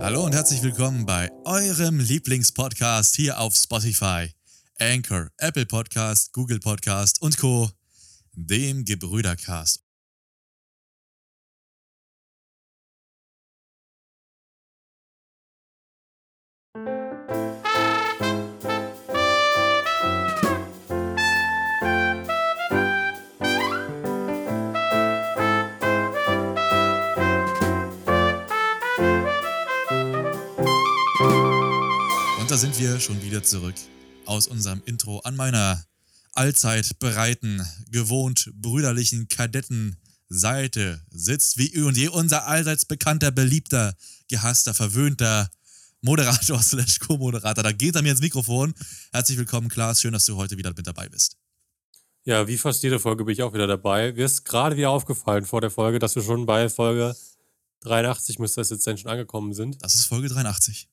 Hallo und herzlich willkommen bei eurem Lieblingspodcast hier auf Spotify, Anchor, Apple Podcast, Google Podcast und Co., dem Gebrüdercast. Sind wir schon wieder zurück aus unserem Intro an meiner allzeit bereiten, gewohnt brüderlichen Kadettenseite sitzt wie eh und je unser allseits bekannter, beliebter, gehasster, verwöhnter Moderator slash Co-Moderator. Da geht er mir ins Mikrofon. Herzlich willkommen, Klaas. Schön, dass du heute wieder mit dabei bist. Ja, wie fast jede Folge bin ich auch wieder dabei. Mir ist gerade wieder aufgefallen vor der Folge, dass wir schon bei Folge 83 müsste das jetzt denn schon angekommen sind. Das ist Folge 83.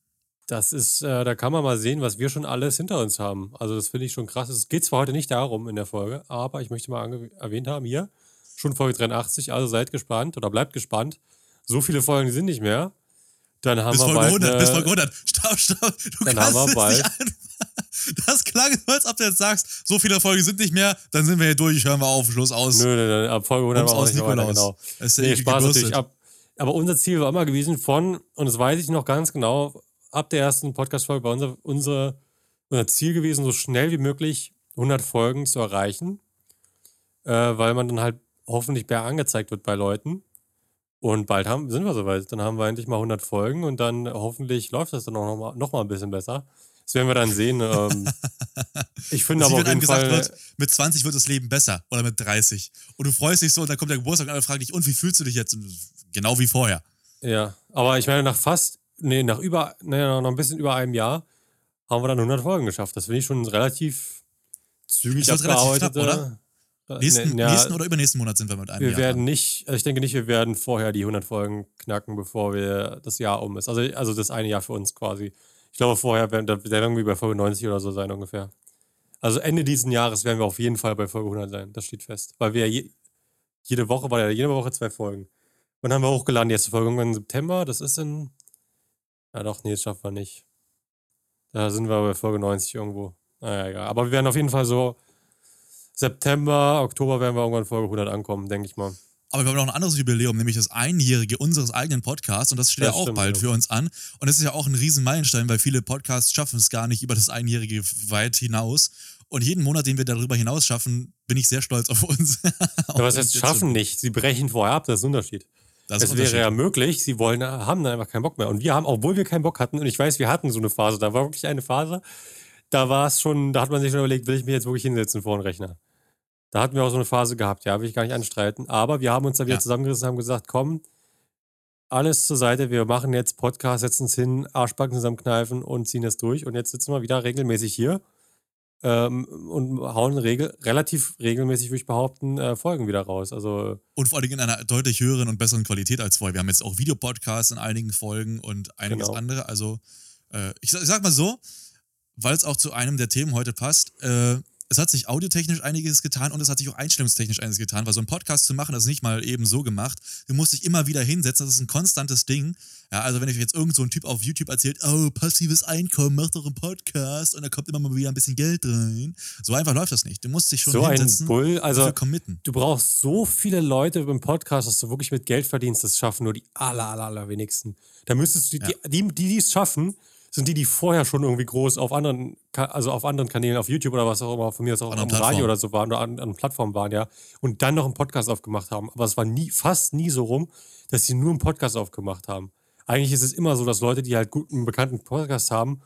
Das ist, äh, da kann man mal sehen, was wir schon alles hinter uns haben. Also das finde ich schon krass. Es geht zwar heute nicht darum in der Folge, aber ich möchte mal erwähnt haben, hier schon Folge 83, also seid gespannt oder bleibt gespannt. So viele Folgen sind nicht mehr. Dann haben Bis wir Folge bald 100, bis eine- Folge 100. Stopp, stopp. Du Dann kannst haben wir bald-. Das klang so, als ob du jetzt sagst, so viele Folgen sind nicht mehr, dann sind wir hier durch, hören wir auf, Schluss aus. Nö, nö, nö, ab Folge 100 Bums machen wir aus nicht mehr weiter, Nikolaus. genau. Es ist ja Nee, Spaß natürlich. Ab, aber unser Ziel war immer gewesen von, und das weiß ich noch ganz genau, ab der ersten Podcast-Folge war unser, unsere, unser Ziel gewesen, so schnell wie möglich 100 Folgen zu erreichen, äh, weil man dann halt hoffentlich mehr angezeigt wird bei Leuten. Und bald haben, sind wir soweit. Dann haben wir endlich mal 100 Folgen und dann hoffentlich läuft das dann auch noch mal, noch mal ein bisschen besser. Das werden wir dann sehen. Ähm, ich finde aber auf jeden gesagt Fall. wird, mit 20 wird das Leben besser oder mit 30. Und du freust dich so und dann kommt der Geburtstag und alle fragen dich, und wie fühlst du dich jetzt? Und genau wie vorher. Ja, aber ich meine, nach fast, nee, nach über, nee, noch ein bisschen über einem Jahr haben wir dann 100 Folgen geschafft. Das finde ich schon relativ zügig Das wird relativ knapp, abgearbeitet. Äh, Nächsten, nee, ja, nächsten oder übernächsten Monat sind wir mit einem wir Jahr werden dran. nicht, also ich denke nicht, wir werden vorher die 100 Folgen knacken, bevor wir das Jahr um ist. Also, also das eine Jahr für uns quasi. Ich glaube, vorher werden, wir bei Folge 90 oder so sein ungefähr. Also Ende diesen Jahres werden wir auf jeden Fall bei Folge 100 sein. Das steht fest. Weil wir je, jede Woche, war ja jede Woche zwei Folgen. Und dann haben wir hochgeladen, die erste Folge irgendwann im September. Das ist in. Ja, doch, nee, das schaffen wir nicht. Da sind wir bei Folge 90 irgendwo. Naja, egal. Aber wir werden auf jeden Fall so September, Oktober werden wir irgendwann Folge 100 ankommen, denke ich mal. Aber wir haben noch ein anderes Jubiläum, nämlich das Einjährige unseres eigenen Podcasts und das steht Das ja auch stimmt, bald ja. für uns an. Und das ist ja auch ein riesen Meilenstein, weil viele Podcasts schaffen es gar nicht über das Einjährige weit hinaus. Und jeden Monat, den wir darüber hinaus schaffen, bin ich sehr stolz auf uns. Ja, was heißt schaffen nicht? Sie brechen vorher ab, das ist ein Unterschied. Das es wäre ja möglich, sie wollen, haben dann einfach keinen Bock mehr. Und wir haben, obwohl wir keinen Bock hatten, und ich weiß, wir hatten so eine Phase, da war wirklich eine Phase, da war es schon, da hat man sich schon überlegt, will ich mich jetzt wirklich hinsetzen vor den Rechner? Da hatten wir auch so eine Phase gehabt, ja, will ich gar nicht anstreiten. Aber wir haben uns da wieder Ja. zusammengerissen und haben gesagt, komm, alles zur Seite, wir machen jetzt Podcast, setzen uns hin, Arschbacken zusammenkneifen und ziehen das durch. Und jetzt sitzen wir wieder regelmäßig hier ähm, und hauen regel relativ regelmäßig, würde ich behaupten, äh, Folgen wieder raus. Also Und vor allem in einer deutlich höheren und besseren Qualität als vorher. Wir haben jetzt auch Videopodcasts in einigen Folgen und einiges Genau. andere. Also, äh, ich, ich sag mal so, weil es auch zu einem der Themen heute passt, äh, es hat sich audiotechnisch einiges getan und es hat sich auch einstellungstechnisch einiges getan, weil so einen Podcast zu machen, das ist nicht mal eben so gemacht. Du musst dich immer wieder hinsetzen, das ist ein konstantes Ding. Ja, also wenn ich jetzt irgend so ein Typ auf YouTube erzählt, oh, passives Einkommen, mach doch einen Podcast und da kommt immer mal wieder ein bisschen Geld rein. So einfach läuft das nicht. Du musst dich schon so ein hinsetzen Bull, und also committen. du brauchst so viele Leute beim Podcast, dass du wirklich mit Geld verdienst. Das schaffen nur die aller, aller, aller wenigsten. Da müsstest du die, Ja. die, die, die es schaffen, sind die, die vorher schon irgendwie groß auf anderen, also auf anderen Kanälen, auf YouTube oder was auch immer, von mir aus auch am Radio oder so waren oder an, an Plattformen waren, ja, und dann noch einen Podcast aufgemacht haben. Aber es war nie, fast nie so rum, dass sie nur einen Podcast aufgemacht haben. Eigentlich ist es immer so, dass Leute, die halt gut einen bekannten Podcast haben,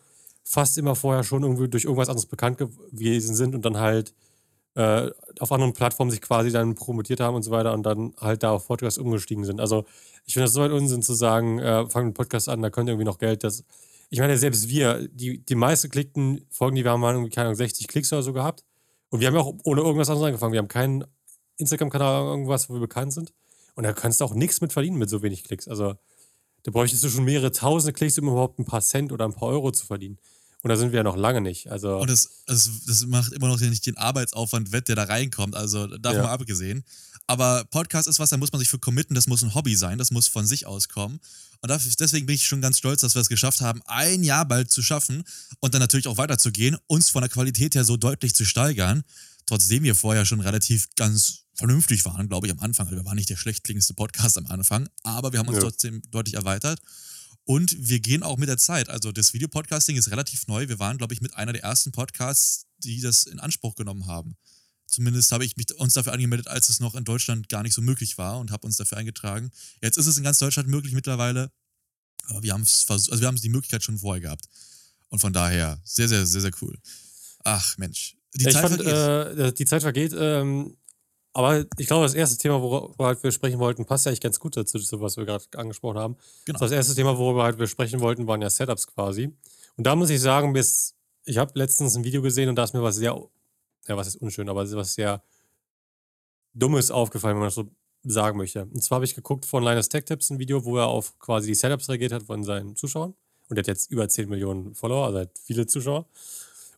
fast immer vorher schon irgendwie durch irgendwas anderes bekannt gewesen sind und dann halt äh, auf anderen Plattformen sich quasi dann promotiert haben und so weiter und dann halt da auf Podcast umgestiegen sind. Also ich finde das so ein Unsinn zu sagen, äh, fangen einen Podcast an, da könnt ihr irgendwie noch Geld. Das, ich meine, selbst wir, die, die meisten geklickten Folgen, die wir haben, waren irgendwie, keine Ahnung, 60 Klicks oder so gehabt. Und wir haben ja auch ohne irgendwas anderes angefangen. Wir haben keinen Instagram-Kanal oder irgendwas, wo wir bekannt sind. Und da kannst du auch nichts mit verdienen mit so wenig Klicks. Also da bräuchtest du schon mehrere tausende Klicks, um überhaupt ein paar Cent oder ein paar Euro zu verdienen. Und da sind wir ja noch lange nicht. Also Und das, das, das macht immer noch nicht den Arbeitsaufwand wett, der da reinkommt. Also davon Ja. mal abgesehen. Aber Podcast ist was, da muss man sich für committen, das muss ein Hobby sein, das muss von sich aus kommen. Und dafür, deswegen bin ich schon ganz stolz, dass wir es geschafft haben, ein Jahr bald zu schaffen und dann natürlich auch weiterzugehen, uns von der Qualität her so deutlich zu steigern. Trotzdem wir vorher schon relativ ganz vernünftig waren, glaube ich, am Anfang. Also wir waren nicht der schlecht klingendste Podcast am Anfang, aber wir haben uns Ja. trotzdem deutlich erweitert. Und wir gehen auch mit der Zeit. Also das Videopodcasting ist relativ neu. Wir waren, glaube ich, mit einer der ersten Podcasts, die das in Anspruch genommen haben. Zumindest habe ich mich uns dafür angemeldet, als es noch in Deutschland gar nicht so möglich war und habe uns dafür eingetragen. Jetzt ist es in ganz Deutschland möglich mittlerweile, aber wir haben es versucht, also wir haben die Möglichkeit schon vorher gehabt. Und von daher sehr, sehr, sehr, sehr cool. Ach Mensch, die ich Zeit fand, vergeht. äh, die Zeit vergeht. Ähm, aber ich glaube, das erste Thema, worüber halt wir sprechen wollten, passt ja eigentlich ganz gut dazu, zu was wir gerade angesprochen haben. Genau. Das erste Thema, worüber halt wir sprechen wollten, waren ja Setups quasi. Und da muss ich sagen, ist, ich habe letztens ein Video gesehen und da ist mir was sehr, ja, was ist unschön, aber was sehr Dummes aufgefallen, wenn man das so sagen möchte. Und zwar habe ich geguckt von Linus Tech Tips ein Video, wo er auf quasi die Setups reagiert hat von seinen Zuschauern. Und er hat jetzt über 10 Millionen Follower, also hat viele Zuschauer.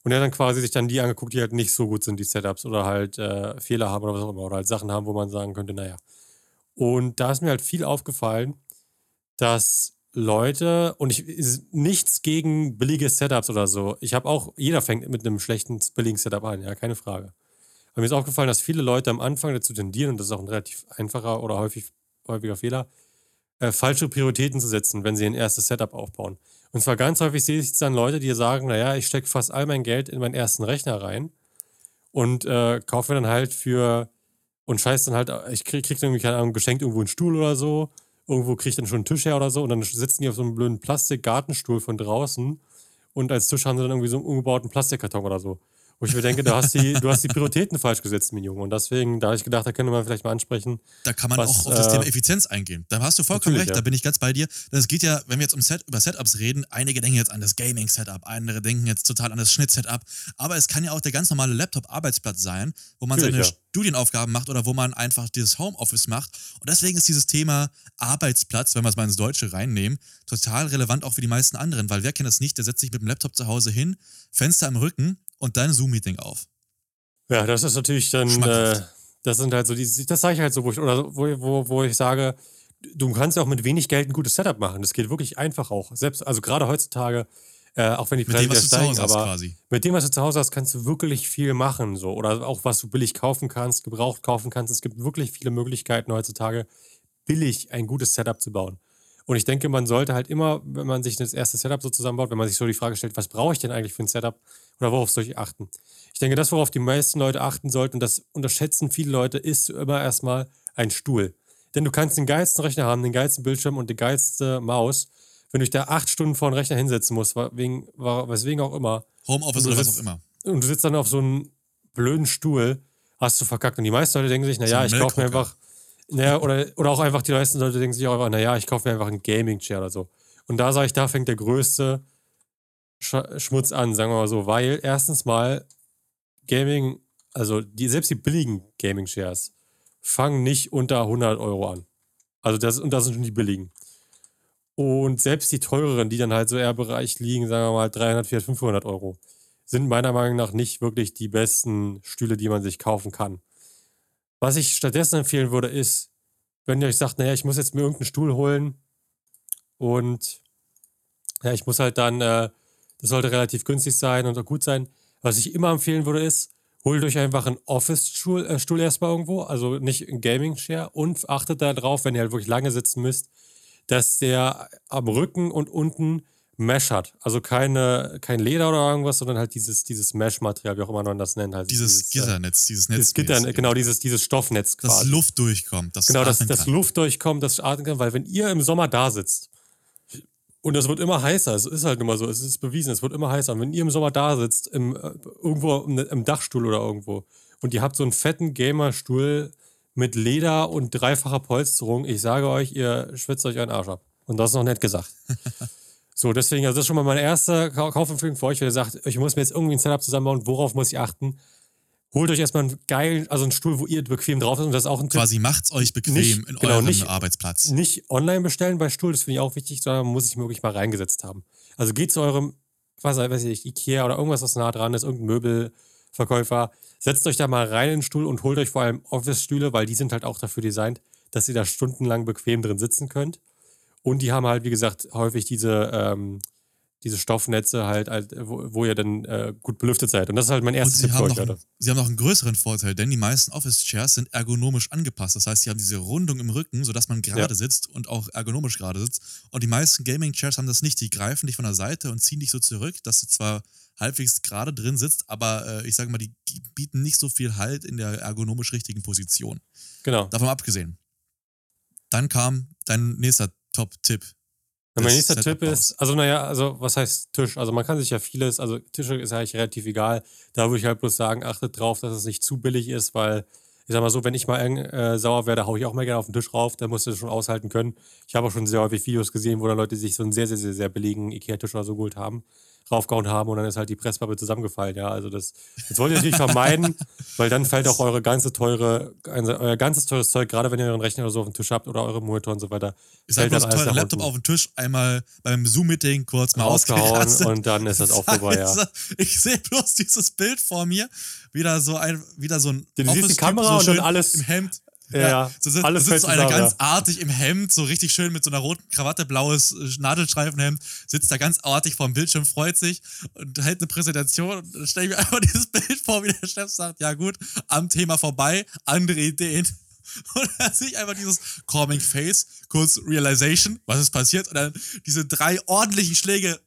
Und er hat dann quasi sich dann die angeguckt, die halt nicht so gut sind, die Setups oder halt äh, Fehler haben oder was auch immer. Oder halt Sachen haben, wo man sagen könnte, naja. Und da ist mir halt viel aufgefallen, dass Leute, und ich ist nichts gegen billige Setups oder so. Ich habe auch, jeder fängt mit einem schlechten, billigen Setup an, ja, keine Frage. Aber mir ist aufgefallen, dass viele Leute am Anfang dazu tendieren, und das ist auch ein relativ einfacher oder häufig, häufiger Fehler, äh, falsche Prioritäten zu setzen, wenn sie ein erstes Setup aufbauen. Und zwar ganz häufig sehe ich dann Leute, die sagen, naja, ich stecke fast all mein Geld in meinen ersten Rechner rein und äh, kaufe dann halt für und scheiß dann halt, ich krieg, krieg irgendwie, keine Ahnung, geschenkt irgendwo einen Stuhl oder so, irgendwo krieg ich dann schon einen Tisch her oder so und dann sitzen die auf so einem blöden Plastik-Gartenstuhl von draußen und als Tisch haben sie dann irgendwie so einen umgebauten Plastikkarton oder so. Wo ich mir denke, du hast die, du hast die Prioritäten falsch gesetzt, mein Junge. Und deswegen, da habe ich gedacht, da könnte man vielleicht mal ansprechen. Da kann man was, auch auf das äh, Thema Effizienz eingehen. Da hast du vollkommen recht, ja. da bin ich ganz bei dir. Das geht ja, wenn wir jetzt um Set, über Setups reden, einige denken jetzt an das Gaming-Setup, andere denken jetzt total an das Schnitt-Setup. Aber es kann ja auch der ganz normale Laptop-Arbeitsplatz sein, wo man Natürlich, seine ja. Studienaufgaben macht oder wo man einfach dieses Homeoffice macht. Und deswegen ist dieses Thema Arbeitsplatz, wenn wir es mal ins Deutsche reinnehmen, total relevant auch für die meisten anderen, weil wer kennt das nicht, der setzt sich mit dem Laptop zu Hause hin, Fenster im Rücken und dann Zoom-Meeting auf. Ja, das ist natürlich dann, äh, das sind halt so die, das sage ich halt so, wo ich, oder wo, wo, wo ich sage, du kannst ja auch mit wenig Geld ein gutes Setup machen. Das geht wirklich einfach auch. Selbst, also gerade heutzutage, äh, auch wenn die Mit Preise dem, was wieder du zu steigen, Hause hast aber quasi. mit dem, was du zu Hause hast, kannst du wirklich viel machen. So. Oder auch was du billig kaufen kannst, gebraucht kaufen kannst. Es gibt wirklich viele Möglichkeiten heutzutage, billig ein gutes Setup zu bauen. Und ich denke, man sollte halt immer, wenn man sich das erste Setup so zusammenbaut, wenn man sich so die Frage stellt, was brauche ich denn eigentlich für ein Setup oder worauf soll ich achten? Ich denke, das, worauf die meisten Leute achten sollten, und das unterschätzen viele Leute, ist immer erstmal ein Stuhl. Denn du kannst den geilsten Rechner haben, den geilsten Bildschirm und die geilste Maus. Wenn du dich da acht Stunden vor den Rechner hinsetzen musst, wegen, weswegen auch immer, Homeoffice oder was sitzt- auch immer. und du sitzt dann auf so einem blöden Stuhl, hast du verkackt. Und die meisten Leute denken sich, naja, ein ich kaufe mir einfach, naja, oder, oder auch einfach die meisten Leute denken sich auch einfach, naja, ich kaufe mir einfach einen Gaming-Chair oder so. Und da sage ich, da fängt der größte Sch Schmutz an, sagen wir mal so, weil erstens mal Gaming, also die, selbst die billigen Gaming-Shares fangen nicht unter 100 Euro an. Also das, und das sind schon die billigen. Und selbst die teureren, die dann halt so eher Bereich liegen, sagen wir mal 300, 400, 500 Euro, sind meiner Meinung nach nicht wirklich die besten Stühle, die man sich kaufen kann. Was ich stattdessen empfehlen würde, ist, wenn ihr euch sagt, naja, ich muss jetzt mir irgendeinen Stuhl holen und ja, ich muss halt dann, äh, das sollte relativ günstig sein und auch gut sein. Was ich immer empfehlen würde, ist, holt euch einfach einen Office-Stuhl äh, Stuhl erstmal irgendwo, also nicht ein Gaming-Chair und achtet darauf, wenn ihr halt wirklich lange sitzen müsst, dass der am Rücken und unten Mesh hat. Also keine, kein Leder oder irgendwas, sondern halt dieses, dieses Mesh-Material, wie auch immer man das nennt. Also Dieses äh, Gitternetz, dieses Netz. Dieses Gitter, genau, dieses, dieses Stoffnetz Dass quasi. Luft durchkommt. Dass Genau, dass, dass. Luft durchkommt, dass atmen kann, weil wenn ihr im Sommer da sitzt und es wird immer heißer, es ist halt immer so, es ist bewiesen, es wird immer heißer. Und wenn ihr im Sommer da sitzt, im, äh, irgendwo im, im Dachstuhl oder irgendwo und ihr habt so einen fetten Gamerstuhl mit Leder und dreifacher Polsterung, ich sage euch, ihr schwitzt euch einen Arsch ab. Und das ist noch nett gesagt. so, deswegen, also das ist schon mal meine erste Kau- Kaufempfehlung für euch, wenn ihr sagt, ich muss mir jetzt irgendwie ein Setup zusammenbauen, worauf muss ich achten? Holt euch erstmal einen geilen, also einen Stuhl, wo ihr bequem drauf sitzt. Und das ist auch ein Tipp Quasi macht's euch bequem Nicht- in genau, eurem nicht- Arbeitsplatz. nicht online bestellen bei Stuhl, das finde ich auch wichtig, sondern muss sich wirklich mal reingesetzt haben. Also geht zu eurem was weiß ich, Ikea oder irgendwas, was nah dran ist, irgendein Möbelverkäufer, setzt euch da mal rein in den Stuhl und holt euch vor allem Office-Stühle, weil die sind halt auch dafür designt, dass ihr da stundenlang bequem drin sitzen könnt. Und die haben halt, wie gesagt, häufig diese, ähm, diese Stoffnetze halt, halt wo, wo, ihr dann äh, gut belüftet seid. Und das ist halt mein erstes Tipp für euch, einen, Sie haben noch einen größeren Vorteil, denn die meisten Office-Chairs sind ergonomisch angepasst. Das heißt, sie haben diese Rundung im Rücken, sodass man gerade ja. sitzt und auch ergonomisch gerade sitzt. Und die meisten Gaming-Chairs haben das nicht. Die greifen dich von der Seite und ziehen dich so zurück, dass du zwar halbwegs gerade drin sitzt, aber äh, ich sage mal, die bieten nicht so viel Halt in der ergonomisch richtigen Position. Genau. Davon abgesehen. Dann kam dein nächster Top-Tipp. Mein nächster Tipp ist, also naja, also was heißt Tisch? Also man kann sich ja vieles, also Tische ist eigentlich relativ egal. Da würde ich halt bloß sagen, achtet drauf, dass es nicht zu billig ist, weil ich sag mal so, wenn ich mal äh, sauer werde, haue ich auch mal gerne auf den Tisch rauf, da musst du das schon aushalten können. Ich habe auch schon sehr häufig Videos gesehen, wo da Leute sich so einen sehr, sehr, sehr, sehr billigen Ikea-Tisch oder so geholt haben draufgehauen haben und dann ist halt die Presspappe zusammengefallen. Ja, also das, das wollt ihr natürlich vermeiden, weil dann fällt auch eure ganze teure, euer ganzes teures Zeug, gerade wenn ihr euren Rechner oder so auf dem Tisch habt oder eure Monitor und so weiter. Ist halt bloß teuer, Laptop auf dem Tisch, einmal beim Zoom-Meeting kurz mal ausgehauen und dann ist das auch vorbei, ja. Ich sehe bloß dieses Bild vor mir, wieder so ein, wieder so ein Du siehst die Kamera so und dann alles im Hemd ja, ja. So sitzt, alles sitzt so einer ganz artig im Hemd, so richtig schön mit so einer roten Krawatte, blaues äh, Nadelstreifenhemd, sitzt da ganz artig vor dem Bildschirm, freut sich und hält eine Präsentation. Und dann stelle ich mir einfach dieses Bild vor, wie der Chef sagt: Ja, gut, am Thema vorbei, andere Ideen. Und dann sehe ich einfach dieses Calming Face, kurz Realization, was ist passiert, und dann diese drei ordentlichen Schläge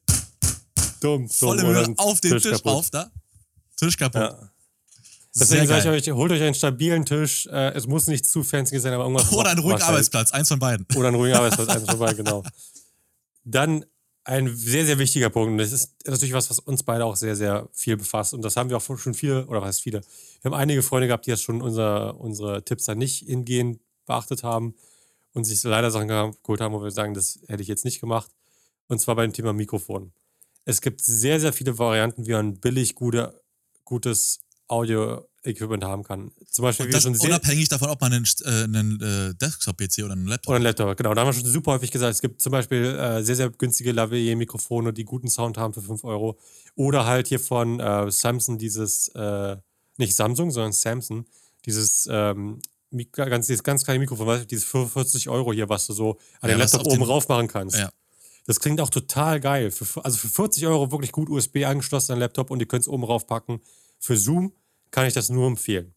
dumm, volle Höhe auf den Tisch, Tisch auf da. Tisch kaputt. Ja. Deswegen sage ich euch, holt euch einen stabilen Tisch. Äh, es muss nicht zu fancy sein, aber irgendwas. Oder einen ruhigen Arbeitsplatz, eins von beiden. Oder einen ruhigen Arbeitsplatz, eins von beiden, genau. Dann ein sehr, sehr wichtiger Punkt. Und das ist natürlich was, was uns beide auch sehr, sehr viel befasst. Und das haben wir auch schon viele, oder was heißt viele? Wir haben einige Freunde gehabt, die das schon unser, unsere Tipps dann nicht hingehend beachtet haben und sich leider Sachen geholt haben, wo wir sagen, das hätte ich jetzt nicht gemacht. Und zwar beim Thema Mikrofon. Es gibt sehr, sehr viele Varianten, wie man billig gute, gutes Audio-Equipment haben kann. Zum Beispiel, und das schon unabhängig davon, ob man einen, äh, einen äh, Desktop-PC oder einen Laptop Oder einen Laptop, genau. Da haben wir schon super häufig gesagt, es gibt zum Beispiel äh, sehr, sehr günstige Lavalier-Mikrofone, die guten Sound haben für 5 Euro. Oder halt hier von äh, Samsung dieses, äh, nicht Samsung, sondern Samsung, dieses ähm, ganz, dieses ganz kleine Mikrofon, weißt du, dieses für 40 Euro hier, was du so an ja, den Laptop oben rauf machen kannst. Ja. Das klingt auch total geil. Für, also für 40 Euro wirklich gut USB angeschlossen an Laptop und ihr könnt es oben rauf packen. Für Zoom kann ich das nur empfehlen.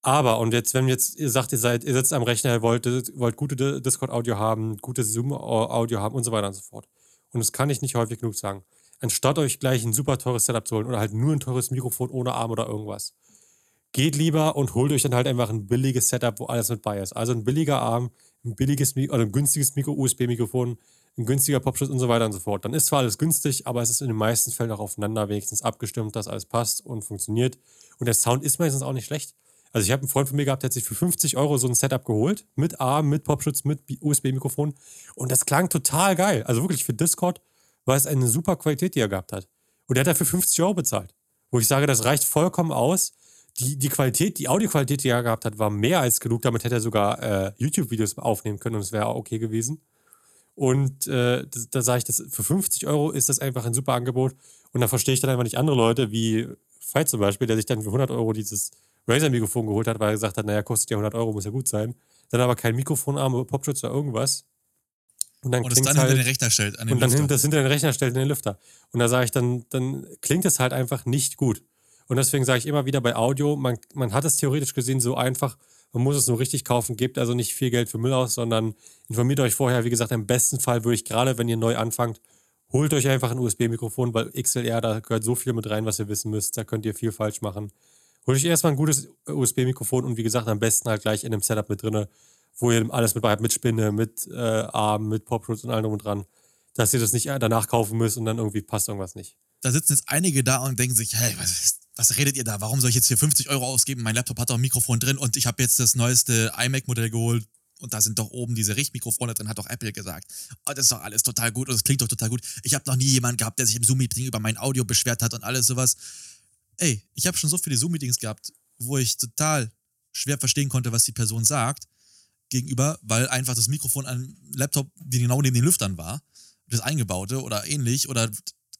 Aber, und jetzt, wenn jetzt ihr sagt, ihr seid, ihr sitzt am Rechner, ihr wollt, wollt gute Discord-Audio haben, gutes Zoom-Audio haben und so weiter und so fort. Und das kann ich nicht häufig genug sagen. Anstatt euch gleich ein super teures Setup zu holen oder halt nur ein teures Mikrofon ohne Arm oder irgendwas, geht lieber und holt euch dann halt einfach ein billiges Setup, wo alles mit bei ist. Also ein billiger Arm, ein billiges oder ein günstiges USB-Mikrofon, ein günstiger Popschutz und so weiter und so fort. Dann ist zwar alles günstig, aber es ist in den meisten Fällen auch aufeinander wenigstens abgestimmt, dass alles passt und funktioniert. Und der Sound ist meistens auch nicht schlecht. Also ich habe einen Freund von mir gehabt, der hat sich für 50 Euro so ein Setup geholt, mit Arm, mit Popschutz, mit USB-Mikrofon. Und das klang total geil. Also wirklich für Discord war es eine super Qualität, die er gehabt hat. Und er hat dafür 50 Euro bezahlt. Wo ich sage, das reicht vollkommen aus. Die, die Qualität, die Audioqualität, die er gehabt hat, war mehr als genug. Damit hätte er sogar äh, YouTube-Videos aufnehmen können und es wäre okay gewesen. Und äh, da sage ich, das, für 50 Euro ist das einfach ein super Angebot. Und da verstehe ich dann einfach nicht andere Leute, wie Veit zum Beispiel, der sich dann für 100 Euro dieses Razer-Mikrofon geholt hat, weil er gesagt hat, naja, kostet ja 100 Euro, muss ja gut sein. Dann aber kein Mikrofonarm, Popschutz oder irgendwas. Und dann und das dann halt, hinter den Rechner stellt. An den und dann Lüfter. das hinter den Rechner stellt in den Lüfter. Und da sage ich, dann, dann klingt es halt einfach nicht gut. Und deswegen sage ich immer wieder bei Audio, man, man hat es theoretisch gesehen so einfach, man muss es nur richtig kaufen, gebt also nicht viel Geld für Müll aus, sondern informiert euch vorher. Wie gesagt, im besten Fall würde ich gerade, wenn ihr neu anfangt, holt euch einfach ein USB-Mikrofon, weil XLR, da gehört so viel mit rein, was ihr wissen müsst. Da könnt ihr viel falsch machen. Holt euch erstmal ein gutes USB-Mikrofon und wie gesagt, am besten halt gleich in einem Setup mit drin, wo ihr alles mit habt, mit Spinne, mit äh, Arm, mit Popschutz und allem drum und dran, dass ihr das nicht danach kaufen müsst und dann irgendwie passt irgendwas nicht. Da sitzen jetzt einige da und denken sich, hey, was ist was redet ihr da? Warum soll ich jetzt hier 50 Euro ausgeben? Mein Laptop hat doch ein Mikrofon drin und ich habe jetzt das neueste iMac-Modell geholt und da sind doch oben diese Richtmikrofone drin, hat doch Apple gesagt. Oh, das ist doch alles total gut und es klingt doch total gut. Ich habe noch nie jemanden gehabt, der sich im Zoom-Meeting über mein Audio beschwert hat und alles sowas. Ey, ich habe schon so viele Zoom-Meetings gehabt, wo ich total schwer verstehen konnte, was die Person sagt, gegenüber, weil einfach das Mikrofon an Laptop, genau neben den Lüftern war, das eingebaute oder ähnlich oder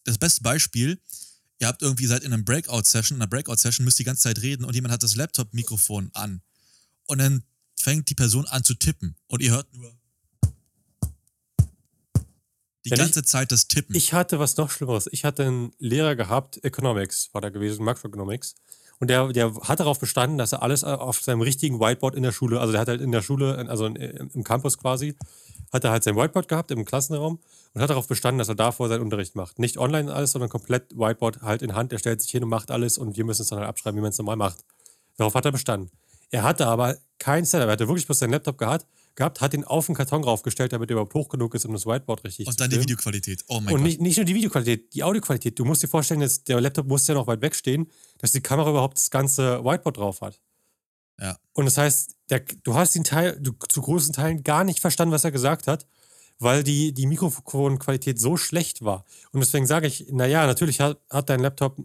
das beste Beispiel, ihr habt irgendwie seid in einem Breakout-Session, in einer Breakout-Session müsst die ganze Zeit reden und jemand hat das Laptop-Mikrofon an. Und dann fängt die Person an zu tippen und ihr hört nur die Wenn ganze Zeit das Tippen. Ich hatte was noch Schlimmeres. Ich hatte einen Lehrer gehabt, Economics war da gewesen, Makroeconomics. Und der, der hat darauf bestanden, dass er alles auf seinem richtigen Whiteboard in der Schule, also der hat halt in der Schule, also im Campus quasi, hat er halt sein Whiteboard gehabt im Klassenraum und hat darauf bestanden, dass er davor seinen Unterricht macht. Nicht online alles, sondern komplett Whiteboard halt in Hand. Er stellt sich hin und macht alles und wir müssen es dann halt abschreiben, wie man es normal macht. Darauf hat er bestanden. Er hatte aber kein Setup. Er hatte wirklich bloß seinen Laptop gehabt, gehabt, hat ihn auf den Karton raufgestellt, damit er überhaupt hoch genug ist, um das Whiteboard richtig und zu dann die filmen. Videoqualität. Oh mein Und Gott. nicht, nicht nur die Videoqualität, die Audioqualität. Du musst dir vorstellen, dass der Laptop muss ja noch weit wegstehen, dass die Kamera überhaupt das ganze Whiteboard drauf hat. Ja. Und das heißt, der, du hast den Teil du, zu großen Teilen gar nicht verstanden, was er gesagt hat, weil die, die Mikrofonqualität so schlecht war. Und deswegen sage ich, naja, natürlich hat, hat dein Laptop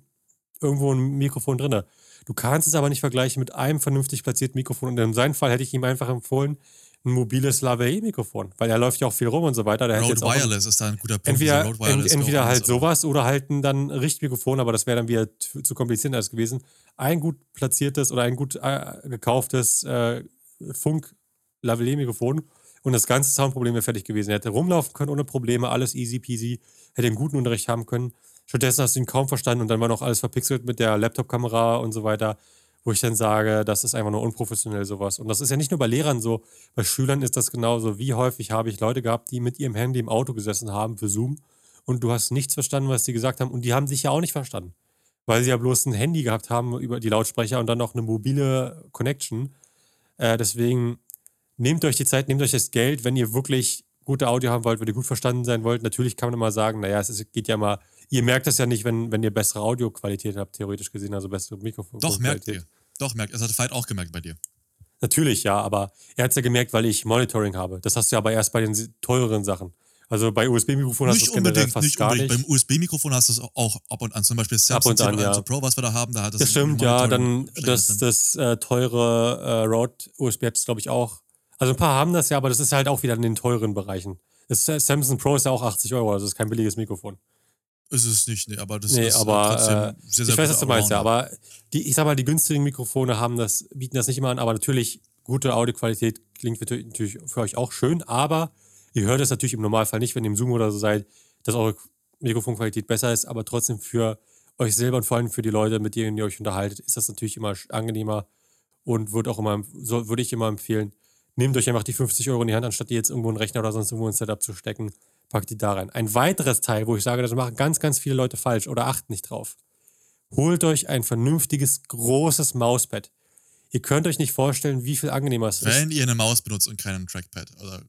irgendwo ein Mikrofon drin. Du kannst es aber nicht vergleichen mit einem vernünftig platzierten Mikrofon. Und in seinem Fall hätte ich ihm einfach empfohlen, ein mobiles Lavalier-Mikrofon, weil er läuft ja auch viel rum und so weiter. Der jetzt auch ein- Wireless ist da ein guter Punkt. Entweder, ent, Wireless entweder halt sowas oder halt ein dann Richtmikrofon, aber das wäre dann wieder zu, zu kompliziert als gewesen. Ein gut platziertes oder ein gut äh, gekauftes äh, Funk-Lavalier-Mikrofon und das ganze Soundproblem wäre fertig gewesen. Er hätte rumlaufen können ohne Probleme, alles easy peasy, hätte einen guten Unterricht haben können. Stattdessen hast du ihn kaum verstanden und dann war noch alles verpixelt mit der Laptop-Kamera und so weiter, wo ich dann sage, das ist einfach nur unprofessionell sowas. Und das ist ja nicht nur bei Lehrern so, bei Schülern ist das genauso. Wie häufig habe ich Leute gehabt, die mit ihrem Handy im Auto gesessen haben für Zoom und du hast nichts verstanden, was sie gesagt haben und die haben dich ja auch nicht verstanden, weil sie ja bloß ein Handy gehabt haben über die Lautsprecher und dann noch eine mobile Connection. Äh, deswegen nehmt euch die Zeit, nehmt euch das Geld, wenn ihr wirklich gute Audio haben wollt, wenn ihr gut verstanden sein wollt. Natürlich kann man immer sagen, naja, es geht ja mal, ihr merkt das ja nicht, wenn, wenn ihr bessere Audioqualität habt, theoretisch gesehen, also bessere Mikrofon. Doch, merkt ihr. Doch, merkt. Das hat Veit auch gemerkt bei dir. Natürlich, ja, aber er hat es ja gemerkt, weil ich Monitoring habe. Das hast du ja aber erst bei den teureren Sachen. Also bei USB-Mikrofonen hast du es unbedingt, fast nicht gar unbedingt. nicht. Beim USB-Mikrofon hast du es auch ab und an. Zum Beispiel das Ab und Samsung an, C1 ja. Pro, was wir da haben, da hat das Das stimmt, ja. Dann das, das äh, teure äh, Rode USB hat es, glaube ich, auch. Also ein paar haben das ja, aber das ist halt auch wieder in den teuren Bereichen. Das Samsung Pro ist ja auch 80 Euro, also ist kein billiges Mikrofon. Ist es nicht, nee, aber das Nee, ist aber trotzdem äh, sehr, sehr ich weiß, was du meinst, ja. Aber die, ich sag mal, die günstigen Mikrofone haben das, bieten das nicht immer an, aber natürlich, gute Audioqualität klingt für- natürlich für euch auch schön, aber ihr hört es natürlich im Normalfall nicht, wenn ihr im Zoom oder so seid, dass eure Mikrofonqualität besser ist, aber trotzdem für euch selber und vor allem für die Leute, mit denen ihr euch unterhaltet, ist das natürlich immer angenehmer und wird auch immer, so würde ich immer empfehlen, nehmt euch einfach die 50 Euro in die Hand, anstatt die jetzt irgendwo in einen Rechner oder sonst irgendwo ein Setup zu stecken, packt die da rein. Ein weiteres Teil, wo ich sage, das machen ganz, ganz viele Leute falsch oder achten nicht drauf. Holt euch ein vernünftiges, großes Mauspad. Ihr könnt euch nicht vorstellen, wie viel angenehmer es ist. Wenn ihr eine Maus benutzt und keinen Trackpad. Oder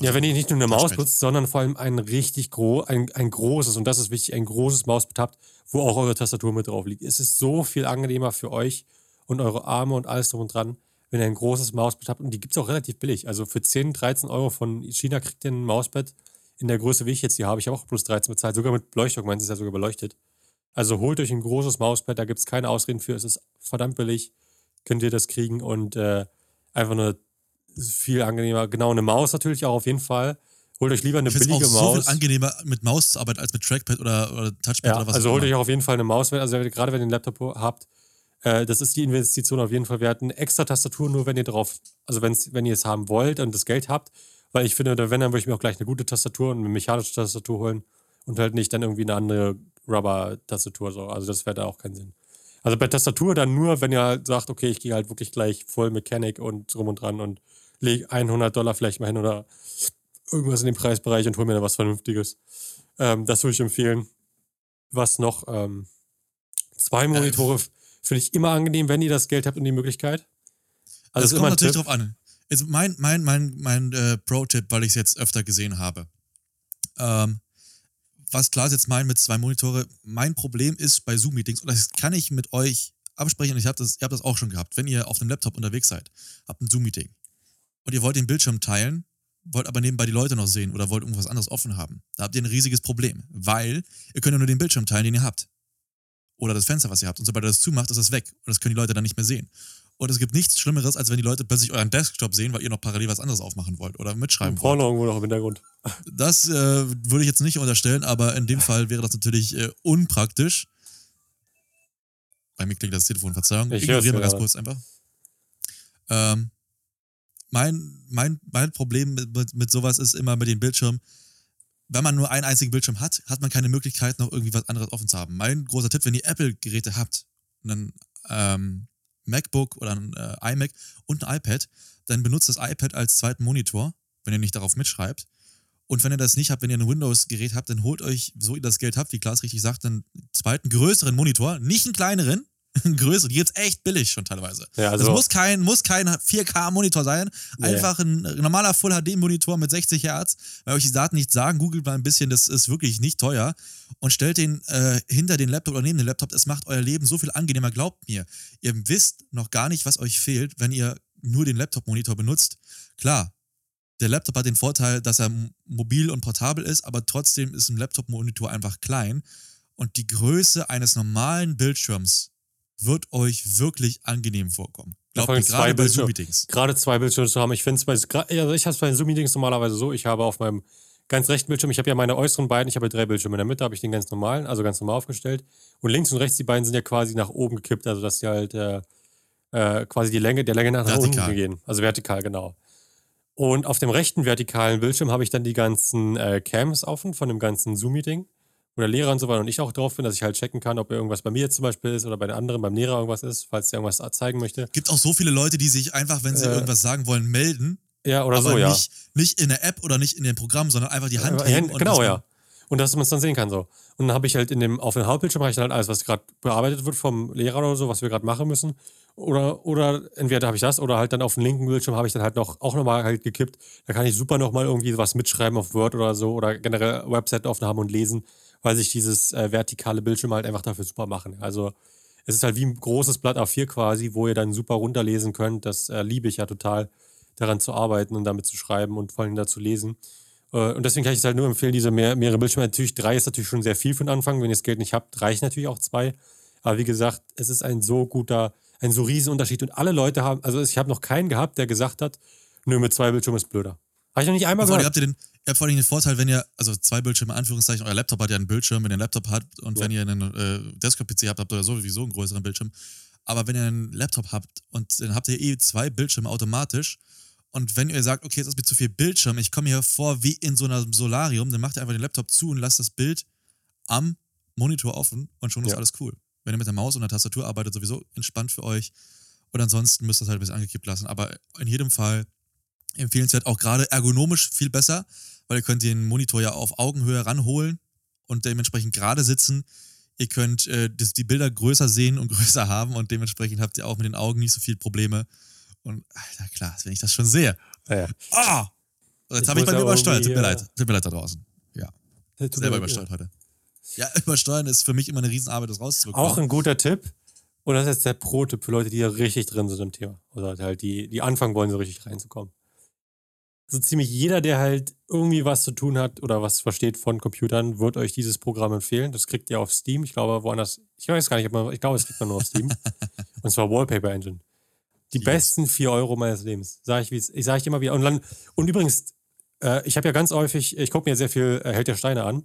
Ja, wenn ihr nicht nur eine Maus Touchpad. benutzt, sondern vor allem ein richtig gro ein, ein großes, und das ist wichtig, ein großes Mauspad habt, wo auch eure Tastatur mit drauf liegt. Es ist so viel angenehmer für euch und eure Arme und alles drum und dran, wenn ihr ein großes Mauspad habt. Und die gibt es auch relativ billig. Also für 10, 13 Euro von China kriegt ihr ein Mauspad in der Größe, wie ich jetzt hier habe. Ich habe auch plus 13 bezahlt, sogar mit Beleuchtung. Meins ist ja sogar beleuchtet. Also holt euch ein großes Mauspad, da gibt es keine Ausreden für. Es ist verdammt billig. Könnt ihr das kriegen und äh, einfach nur viel angenehmer. Genau, eine Maus natürlich auch auf jeden Fall. Holt euch lieber eine Ich es billige auch Maus. viel angenehmer mit Maus zu arbeiten als mit Trackpad oder, oder Touchpad ja, oder was also holt euch auch auf jeden Fall eine Maus. Also gerade wenn ihr einen Laptop habt, äh, das ist die Investition auf jeden Fall wert. Eine extra Tastatur nur, wenn ihr drauf, also wenn ihr es haben wollt und das Geld habt. Weil ich finde, wenn, dann würde ich mir auch gleich eine gute Tastatur und eine mechanische Tastatur holen und halt nicht dann irgendwie eine andere Rubber-Tastatur. So. Also das wäre da auch keinen Sinn. Also bei Tastatur dann nur, wenn ihr halt sagt, okay, ich gehe halt wirklich gleich voll Mechanik und drum und dran und lege 100 Dollar vielleicht mal hin oder irgendwas in dem Preisbereich und hol mir da was Vernünftiges. Ähm, das würde ich empfehlen. Was noch? Ähm, zwei Monitore f- finde ich immer angenehm, wenn ihr das Geld habt und die Möglichkeit. Also das kommt natürlich Tipp. drauf an. Also mein, mein, mein, mein äh, Pro-Tipp, weil ich es jetzt öfter gesehen habe. Ähm, was Klaas jetzt meint mit zwei Monitore, mein Problem ist bei Zoom-Meetings, und das kann ich mit euch absprechen, und ich hab das, ihr habt das auch schon gehabt, wenn ihr auf einem Laptop unterwegs seid, habt ein Zoom-Meeting und ihr wollt den Bildschirm teilen, wollt aber nebenbei die Leute noch sehen oder wollt irgendwas anderes offen haben, da habt ihr ein riesiges Problem, weil ihr könnt ja nur den Bildschirm teilen, den ihr habt. Oder das Fenster, was ihr habt. Und sobald ihr das zumacht, ist das weg. Und das können die Leute dann nicht mehr sehen. Und es gibt nichts Schlimmeres, als wenn die Leute plötzlich euren Desktop sehen, weil ihr noch parallel was anderes aufmachen wollt oder mitschreiben wollt. Porno irgendwo noch im Hintergrund. Das äh, würde ich jetzt nicht unterstellen, aber in dem Fall wäre das natürlich äh, unpraktisch. Bei mir klingt das Telefon, Verzeihung. Ich Ignorieren hör's wir ganz kurz einfach. Ähm, mein, mein, mein Problem mit, mit, mit sowas ist immer mit dem Bildschirm, wenn man nur einen einzigen Bildschirm hat, hat man keine Möglichkeit, noch irgendwie was anderes offen zu haben. Mein großer Tipp, wenn ihr Apple-Geräte habt, einen ähm, MacBook oder ein äh, iMac und ein iPad, dann benutzt das iPad als zweiten Monitor, wenn ihr nicht darauf mitschreibt. Und wenn ihr das nicht habt, wenn ihr ein Windows-Gerät habt, dann holt euch, so ihr das Geld habt, wie Klaas richtig sagt, einen zweiten größeren Monitor, nicht einen kleineren, größeren. Die gibt's echt billig schon teilweise. Ja, also das muss kein, muss kein 4K-Monitor sein, einfach ein normaler Full-HD-Monitor mit 60 Hertz. Weil euch die Daten nicht sagen, googelt mal ein bisschen, das ist wirklich nicht teuer. Und stellt den äh, hinter den Laptop oder neben den Laptop. Das macht euer Leben so viel angenehmer, glaubt mir. Ihr wisst noch gar nicht, was euch fehlt, wenn ihr nur den Laptop-Monitor benutzt. Klar, der Laptop hat den Vorteil, dass er mobil und portabel ist, aber trotzdem ist ein Laptop-Monitor einfach klein. Und die Größe eines normalen Bildschirms wird euch wirklich angenehm vorkommen. Glaubt mir, gerade bei. Zoom-Meetings. gerade zwei Bildschirme zu haben. Ich finde es bei, also ich habe es bei den Zoom-Meetings normalerweise so, ich habe auf meinem ganz rechten Bildschirm, ich habe ja meine äußeren beiden, ich habe ja drei Bildschirme. In der Mitte habe ich den ganz normalen, also ganz normal aufgestellt. Und links und rechts, die beiden sind ja quasi nach oben gekippt, also dass die halt äh, äh, quasi die Länge, der Länge nach, nach unten gehen. Also vertikal, genau. Und auf dem rechten vertikalen Bildschirm habe ich dann die ganzen äh, Cams offen von dem ganzen Zoom-Meeting, wo der Lehrer und so weiter und ich auch drauf bin, dass ich halt checken kann, ob irgendwas bei mir jetzt zum Beispiel ist oder bei den anderen, beim Lehrer irgendwas ist, falls der irgendwas zeigen möchte. Gibt auch so viele Leute, die sich einfach, wenn sie Äh, irgendwas sagen wollen, melden. Ja, oder aber so, ja. nicht, nicht in der App oder nicht in dem Programm, sondern einfach die Hand Ja, heben. Genau, ja. Und dass man es dann sehen kann so. Und dann habe ich halt in dem, auf dem Hauptbildschirm habe ich dann halt alles, was gerade bearbeitet wird vom Lehrer oder so, was wir gerade machen müssen. Oder, oder entweder habe ich das oder halt dann auf dem linken Bildschirm habe ich dann halt noch auch nochmal halt gekippt. Da kann ich super nochmal irgendwie was mitschreiben auf Word oder so oder generell Website-Aufnahmen und lesen, weil sich dieses äh, vertikale Bildschirm halt einfach dafür super machen. Also es ist halt wie ein großes Blatt A4 quasi, wo ihr dann super runterlesen könnt. Das äh, liebe ich ja total, daran zu arbeiten und damit zu schreiben und vor allem da zu lesen. Äh, Und deswegen kann ich es halt nur empfehlen, diese mehr, mehrere Bildschirme. Natürlich, drei ist natürlich schon sehr viel für den Anfang. Wenn ihr das Geld nicht habt, reicht natürlich auch zwei. Aber wie gesagt, es ist ein so guter, ein so riesen Unterschied. Und alle Leute haben, also ich habe noch keinen gehabt, der gesagt hat, nö, mit zwei Bildschirmen ist blöder. Habe ich noch nicht einmal Vor allem gehört. habt ihr, den, ihr habt vor allem den Vorteil, wenn ihr, also zwei Bildschirme, Anführungszeichen, euer Laptop hat ja einen Bildschirm, wenn ihr einen Laptop habt und Ja. wenn ihr einen äh, Desktop-PC habt, habt ihr sowieso einen größeren Bildschirm. Aber wenn ihr einen Laptop habt und dann habt ihr eh zwei Bildschirme automatisch und wenn ihr sagt, okay, jetzt ist mir zu viel Bildschirm, ich komme hier vor wie in so einem Solarium, dann macht ihr einfach den Laptop zu und lasst das Bild am Monitor offen und schon ist Ja. alles cool. Wenn ihr mit der Maus und der Tastatur arbeitet, sowieso entspannt für euch. Und ansonsten müsst ihr es halt ein bisschen angekippt lassen. Aber in jedem Fall empfehlenswert, auch gerade ergonomisch viel besser, weil ihr könnt den Monitor ja auf Augenhöhe ranholen und dementsprechend gerade sitzen. Ihr könnt äh, das, die Bilder größer sehen und größer haben und dementsprechend habt ihr auch mit den Augen nicht so viel Probleme. Und Alter, klar, wenn ich das schon sehe. Ja, ja. Ah! Jetzt Ich habe ich muss bei mir aber übersteuert. Tut mir leid. Tut mir leid da draußen. Ja, selber übersteuert heute. Ja, übersteuern ist für mich immer eine Riesenarbeit, das rauszubekommen. Auch ein guter Tipp. Und das ist jetzt der Pro-Tipp für Leute, die da richtig drin sind im Thema. Oder halt die, die anfangen wollen, so richtig reinzukommen. So ziemlich jeder, der halt irgendwie was zu tun hat oder was versteht von Computern, wird euch dieses Programm empfehlen. Das kriegt ihr auf Steam. Ich glaube, woanders, ich weiß gar nicht, man, ich glaube, es kriegt man nur auf Steam. Und zwar Wallpaper Engine. Die Yes. besten 4 Euro meines Lebens. Sag ich, wie ich sage ich immer wieder. Und, dann, und übrigens, äh, ich habe ja ganz häufig, ich gucke mir sehr viel äh, Held der Steine an.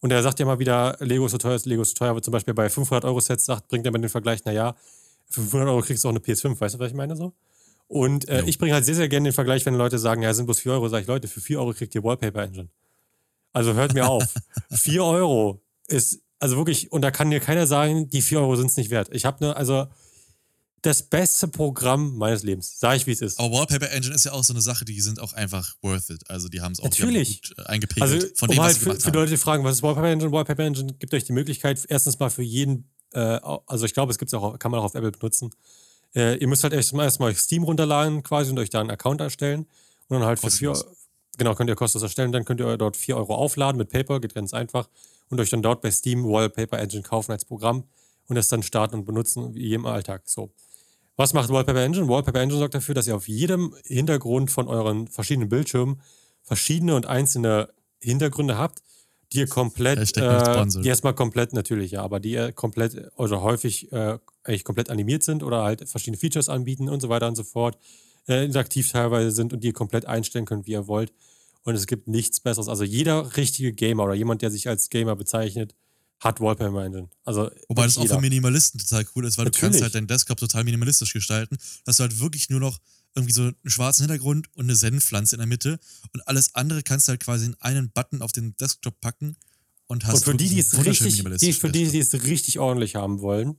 Und er sagt ja mal wieder, Lego ist so teuer, Lego ist so teuer. Aber zum Beispiel bei 500 Euro Sets sagt, bringt er mal den Vergleich, naja, für 500 Euro kriegst du auch eine PS5. Weißt du, was ich meine so? Und äh, ich bringe halt sehr, sehr gerne den Vergleich, wenn Leute sagen, ja, sind bloß 4 Euro. Sag ich, Leute, für 4 Euro kriegt ihr Wallpaper Engine. Also hört mir auf. 4 Euro ist, also wirklich, und da kann dir keiner sagen, die 4 Euro sind es nicht wert. Ich habe ne, also das beste Programm meines Lebens. Sag ich, wie es ist. Aber Wallpaper Engine ist ja auch so eine Sache, die sind auch einfach worth it. Also die haben es auch Natürlich. gut äh, eingepegelt Also, von um dem, was halt sie für, für. Leute, die fragen, was ist Wallpaper Engine? Wallpaper Engine gibt euch die Möglichkeit, erstens mal für jeden, äh, also ich glaube, es gibt auch, kann man auch auf Apple benutzen. Äh, ihr müsst halt erstmal erstmal Steam runterladen quasi und euch da einen Account erstellen. Und dann halt für vier, genau, könnt ihr kostenlos erstellen. Dann könnt ihr dort 4 Euro aufladen mit Paper, geht ganz einfach. Und euch dann dort bei Steam Wallpaper Engine kaufen als Programm und das dann starten und benutzen, wie im Alltag. So. Was macht Wallpaper Engine? Wallpaper Engine sorgt dafür, dass ihr auf jedem Hintergrund von euren verschiedenen Bildschirmen verschiedene und einzelne Hintergründe habt. Die komplett, äh, die erstmal komplett natürlich, ja, aber die ihr komplett oder häufig äh, eigentlich komplett animiert sind oder halt verschiedene Features anbieten und so weiter und so fort, äh, interaktiv teilweise sind und die ihr komplett einstellen könnt, wie ihr wollt. Und es gibt nichts Besseres. Also jeder richtige Gamer oder jemand, der sich als Gamer bezeichnet, hat Wallpaper Engine. Also Wobei das auch jeder. für Minimalisten total cool ist, weil du kannst Natürlich. halt deinen Desktop total minimalistisch gestalten, dass du halt wirklich nur noch irgendwie so einen schwarzen Hintergrund und eine Zen-Pflanze in der Mitte und alles andere kannst du halt quasi in einen Button auf den Desktop packen und hast Und für die, die es richtig, die, für die, die es richtig ordentlich haben wollen,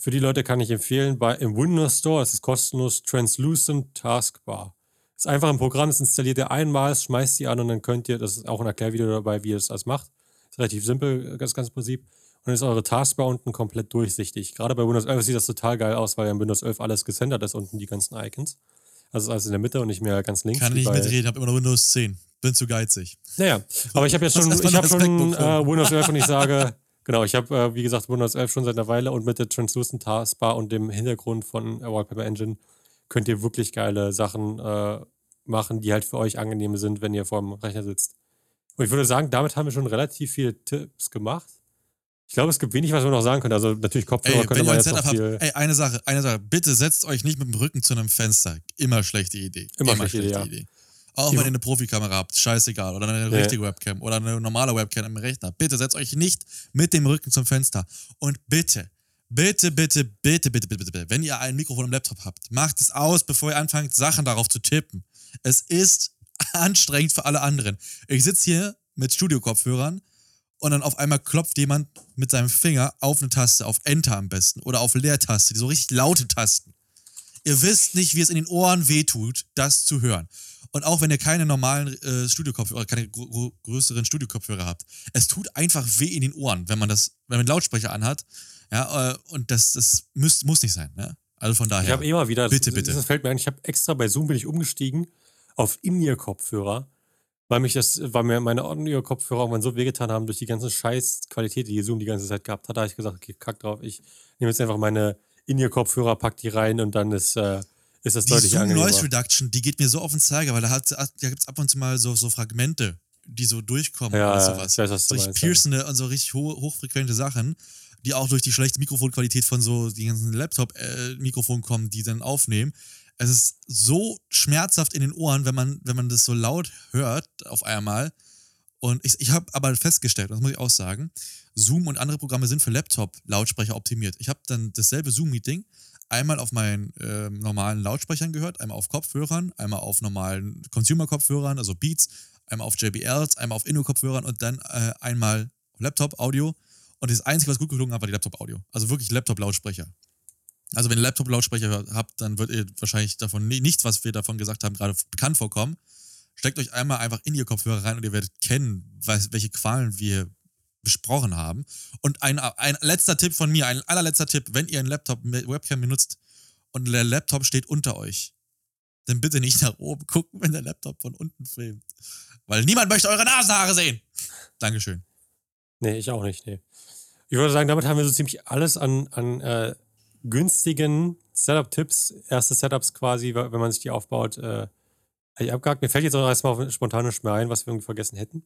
für die Leute kann ich empfehlen, bei, im Windows Store ist es kostenlos Translucent Taskbar. Ist einfach ein Programm, das installiert ihr einmal, schmeißt die an und dann könnt ihr, das ist auch ein Erklärvideo dabei, wie ihr das alles macht. Ist relativ simpel, das ganze Prinzip. Und ist eure Taskbar unten komplett durchsichtig. Gerade bei Windows 11 sieht das total geil aus, weil ja in Windows 11 alles gesendert ist, unten die ganzen Icons. Also ist alles in der Mitte und nicht mehr ganz links. Kann ich nicht mitreden, habe immer noch Windows 10. Bin zu geizig. naja, aber ich habe jetzt schon, ich das schon äh? Windows 11 und ich sage, genau, ich habe, äh, wie gesagt, Windows 11 schon seit einer Weile und mit der Translucent Taskbar und dem Hintergrund von Wallpaper Engine könnt ihr wirklich geile Sachen äh, machen, die halt für euch angenehm sind, wenn ihr vor dem Rechner sitzt. Und ich würde sagen, damit haben wir schon relativ viele Tipps gemacht. Ich glaube, es gibt wenig, was wir noch sagen können. Also natürlich Kopfhörer können wir man jetzt noch viel... Habt, ey, eine Sache, eine Sache. Bitte setzt euch nicht mit dem Rücken zu einem Fenster. Immer schlechte Idee. Immer, Immer schlechte, schlechte Idee. Idee. Auch wenn ihr eine Profikamera habt, scheißegal. Oder eine richtige nee. Webcam oder eine normale Webcam im Rechner. Bitte setzt euch nicht mit dem Rücken zum Fenster. Und bitte, bitte, bitte, bitte, bitte, bitte, bitte, wenn ihr ein Mikrofon im Laptop habt, macht es aus, bevor ihr anfangt, Sachen darauf zu tippen. Es ist anstrengend für alle anderen. Ich sitze hier mit Studio-Kopfhörern und dann auf einmal klopft jemand mit seinem Finger auf eine Taste, auf Enter am besten oder auf Leertaste, die so richtig laute Tasten. Ihr wisst nicht, wie es in den Ohren wehtut, das zu hören. Und auch wenn ihr keine normalen äh, Studiokopfhörer, keine gro größeren Studiokopfhörer habt, es tut einfach weh in den Ohren, wenn man das, wenn man einen Lautsprecher anhat. Ja, äh, und das, das müsst, muss nicht sein. Ne? Also von daher. Ich habe immer wieder, Bitte, das, bitte. das fällt mir ein, ich habe extra bei Zoom bin ich umgestiegen auf In-Ear-Kopfhörer, weil mich das, weil mir meine On-Ear-Kopfhörer irgendwann so wehgetan haben durch die ganze scheiß Qualität, die Zoom die ganze Zeit gehabt hat. Da habe ich gesagt, okay, kack drauf, ich nehme jetzt einfach meine In-Ear-Kopfhörer, pack die rein und dann ist, äh, ist das die deutlich Zoom angenehmer. Noise Reduction, die geht mir so auf den Zeiger, weil da, hat, da gibt es ab und zu mal so, so Fragmente, die so durchkommen Ja, oder ja, sowas. ich weiß, was so ja. piercende und so richtig ho hochfrequente Sachen, die auch durch die schlechte Mikrofonqualität von so die ganzen Laptop-Mikrofonen kommen, die dann aufnehmen. Es ist so schmerzhaft in den Ohren, wenn man, wenn man das so laut hört auf einmal. Und ich, ich habe aber festgestellt, das muss ich auch sagen, Zoom und andere Programme sind für Laptop-Lautsprecher optimiert. Ich habe dann dasselbe Zoom-Meeting einmal auf meinen ähm, normalen Lautsprechern gehört, einmal auf Kopfhörern, einmal auf normalen Consumer-Kopfhörern, also Beats, einmal auf JBLs, einmal auf Inno-Kopfhörern und dann äh, einmal Laptop-Audio. Und das Einzige, was gut gelungen hat, war die Laptop-Audio. Also wirklich Laptop-Lautsprecher. Also wenn ihr Laptop-Lautsprecher habt, dann wird ihr wahrscheinlich davon ni- nichts, was wir davon gesagt haben, gerade bekannt vorkommen. Steckt euch einmal einfach in ihr Kopfhörer rein und ihr werdet kennen, welche Qualen wir besprochen haben. Und ein, ein letzter Tipp von mir, ein allerletzter Tipp, wenn ihr einen Laptop mit Webcam benutzt und der Laptop steht unter euch, dann bitte nicht nach oben gucken, wenn der Laptop von unten filmt. Weil niemand möchte eure Nasenhaare sehen. Dankeschön. Nee, ich auch nicht, nee. Ich würde sagen, damit haben wir so ziemlich alles an, an äh, günstigen Setup-Tipps, erste Setups quasi, wenn man sich die aufbaut, äh, ich abgehakt. Mir fällt jetzt auch erstmal spontan nicht mehr ein, was wir irgendwie vergessen hätten.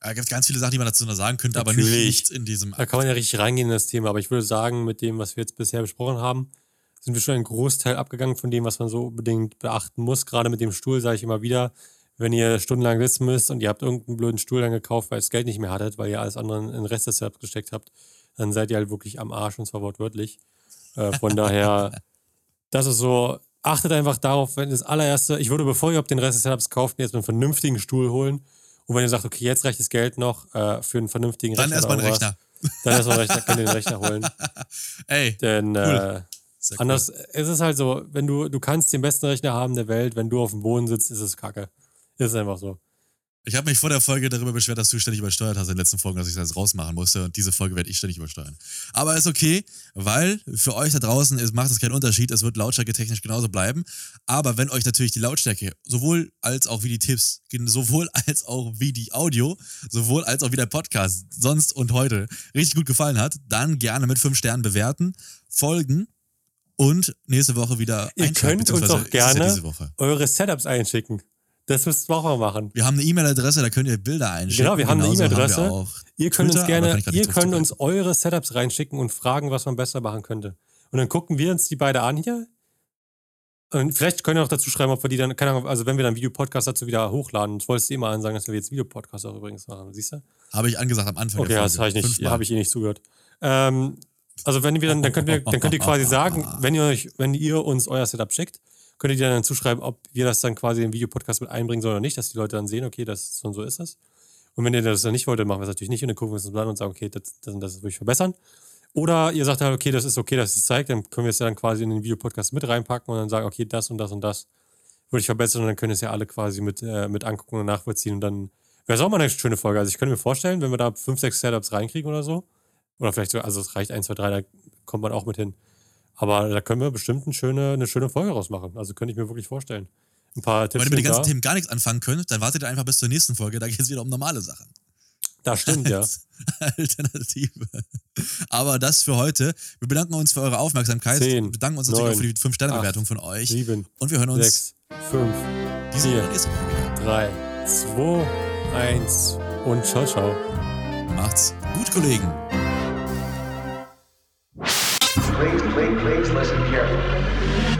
Da gibt ganz viele Sachen, die man dazu noch sagen könnte, aber Natürlich. nicht, nicht in diesem. Da kann man ja richtig reingehen in das Thema, aber ich würde sagen, mit dem, was wir jetzt bisher besprochen haben, sind wir schon einen Großteil abgegangen von dem, was man so unbedingt beachten muss. Gerade mit dem Stuhl sage ich immer wieder, wenn ihr stundenlang sitzen müsst und ihr habt irgendeinen blöden Stuhl dann gekauft, weil ihr das Geld nicht mehr hattet, weil ihr alles andere in den Rest des Setups gesteckt habt, dann seid ihr halt wirklich am Arsch und zwar wortwörtlich. Äh, von daher, das ist so, achtet einfach darauf, wenn das allererste, ich würde, bevor ihr den Rest des Setups kauft, mir jetzt einen vernünftigen Stuhl holen. Und wenn ihr sagt, okay, jetzt reicht das Geld noch äh, für einen vernünftigen Dann Rechner. erstmal oder einen Rechner. Dann erstmal einen Rechner, könnt ihr den Rechner holen. Ey, Denn äh, cool. anders, es ist halt so, wenn du, du kannst den besten Rechner haben der Welt, wenn du auf dem Boden sitzt, ist es kacke. Ist einfach so. Ich habe mich vor der Folge darüber beschwert, dass du ständig übersteuert hast in den letzten Folgen, dass ich das rausmachen musste. Und diese Folge werde ich ständig übersteuern. Aber ist okay, weil für euch da draußen ist, macht es keinen Unterschied. Es wird Lautstärke technisch genauso bleiben. Aber wenn euch natürlich die Lautstärke, sowohl als auch wie die Tipps, sowohl als auch wie die Audio, sowohl als auch wie der Podcast, sonst und heute, richtig gut gefallen hat, dann gerne mit 5 Sternen bewerten, folgen und nächste Woche wieder Ihr könnt uns auch ja gerne diese Woche. eure Setups einschicken. Das müssten wir auch mal machen. Wir haben eine E-Mail-Adresse, da könnt ihr Bilder einschicken. Genau, wir haben eine Genauso E-Mail-Adresse. wir auch Ihr könnt Twitter, uns gerne, ihr könnt uns eure Setups reinschicken und fragen, was man besser machen könnte. Und dann gucken wir uns die beide an hier. Und vielleicht können wir auch dazu schreiben, ob wir die dann, keine Ahnung, also wenn wir dann Videopodcast dazu wieder hochladen. Das wolltest du immer ansagen, dass wir jetzt Videopodcast auch übrigens machen, siehst du? Habe ich angesagt am Anfang Okay, das habe ich nicht, habe ich eh nicht zugehört. Ähm, also wenn wir dann, dann könnt ihr, dann könnt ihr quasi sagen, wenn ihr euch, wenn ihr uns euer Setup schickt, könnt ihr dann zuschreiben, ob wir das dann quasi im Videopodcast mit einbringen sollen oder nicht, dass die Leute dann sehen, okay, das so und so ist das. Und wenn ihr das dann nicht wollt, dann machen wir es natürlich nicht und dann gucken wir uns das an und sagen, okay, das, das, das würde ich verbessern. Oder ihr sagt halt, okay, das ist okay, dass es zeigt, dann können wir es ja dann quasi in den Videopodcast mit reinpacken und dann sagen, okay, das und das und das würde ich verbessern und dann können es ja alle quasi mit, äh, mit angucken und nachvollziehen und dann wäre es auch mal eine schöne Folge. Also ich könnte mir vorstellen, wenn wir da fünf, sechs Setups reinkriegen oder so, oder vielleicht so, also es reicht eins, zwei, drei, da kommt man auch mit hin. Aber da können wir bestimmt eine schöne, eine schöne Folge rausmachen. Also könnte ich mir wirklich vorstellen. Ein paar Tipps Wenn ihr mit den ganzen da. Themen gar nichts anfangen könnt, dann wartet ihr einfach bis zur nächsten Folge, da geht es wieder um normale Sachen. Das stimmt, ja. Alternative. Aber das für heute. Wir bedanken uns für eure Aufmerksamkeit. Zehn, wir bedanken uns natürlich neun, auch für die 5-Sterne-Bewertung von euch. Sieben, Und wir hören uns sechs, fünf, diese vier, und nächste Woche wieder. drei, zwei, eins und ciao, ciao. Macht's gut, Kollegen. Please, please, please listen carefully.